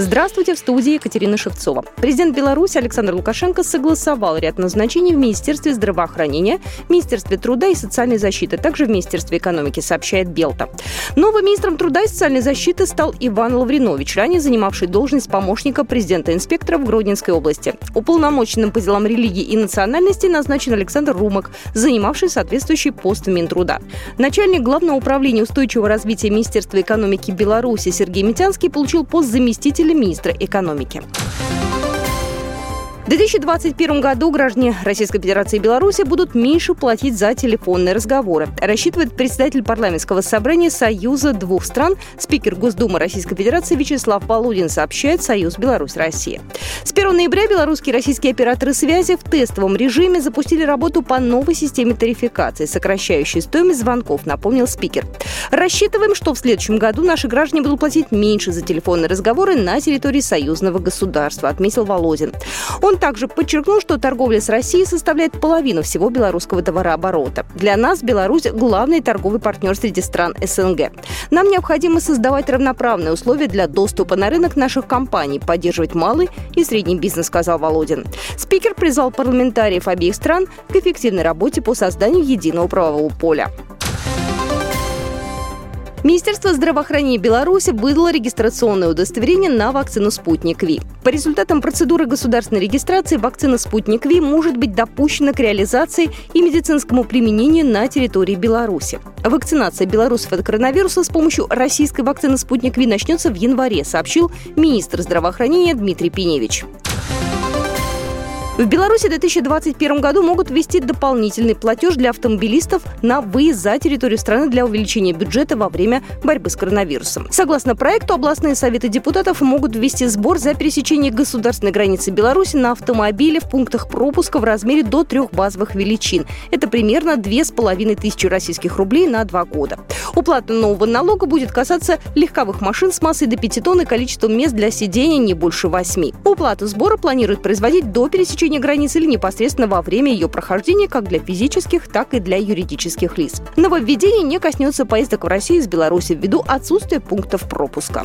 Здравствуйте, в студии Екатерина Шевцова. Президент Беларуси Александр Лукашенко согласовал ряд назначений в Министерстве здравоохранения, Министерстве труда и социальной защиты, также в Министерстве экономики, сообщает Белта. Новым министром труда и социальной защиты стал Иван Лавринович, ранее занимавший должность помощника президента-инспектора в Гродненской области. Уполномоченным по делам религии и национальности назначен Александр Румак, занимавший соответствующий пост в Минтруда. Начальник Главного управления устойчивого развития Министерства экономики Беларуси Сергей Митянский получил пост заместителя заместителя министра экономики. В 2021 году граждане Российской Федерации и Беларуси будут меньше платить за телефонные разговоры, рассчитывает председатель парламентского собрания Союза двух стран, спикер Госдумы Российской Федерации Вячеслав Полудин, сообщает Союз Беларусь-Россия. С 1 ноября белорусские и российские операторы связи в тестовом режиме запустили работу по новой системе тарификации, сокращающей стоимость звонков, напомнил спикер. Рассчитываем, что в следующем году наши граждане будут платить меньше за телефонные разговоры на территории союзного государства, отметил Володин. Он также подчеркнул, что торговля с Россией составляет половину всего белорусского товарооборота. Для нас Беларусь – главный торговый партнер среди стран СНГ. Нам необходимо создавать равноправные условия для доступа на рынок наших компаний, поддерживать малый и средний бизнес, сказал Володин. Спикер призвал парламентариев обеих стран к эффективной работе по созданию единого правового поля. Министерство здравоохранения Беларуси выдало регистрационное удостоверение на вакцину «Спутник Ви». По результатам процедуры государственной регистрации вакцина «Спутник Ви» может быть допущена к реализации и медицинскому применению на территории Беларуси. Вакцинация белорусов от коронавируса с помощью российской вакцины «Спутник Ви» начнется в январе, сообщил министр здравоохранения Дмитрий Пеневич. В Беларуси в 2021 году могут ввести дополнительный платеж для автомобилистов на выезд за территорию страны для увеличения бюджета во время борьбы с коронавирусом. Согласно проекту, областные советы депутатов могут ввести сбор за пересечение государственной границы Беларуси на автомобиле в пунктах пропуска в размере до трех базовых величин. Это примерно две с половиной тысячи российских рублей на два года. Уплата нового налога будет касаться легковых машин с массой до 5 тонн и количеством мест для сидения не больше 8. Уплату сбора планируют производить до пересечения границы или непосредственно во время ее прохождения как для физических, так и для юридических лиц. Нововведение не коснется поездок в Россию из Беларуси ввиду отсутствия пунктов пропуска.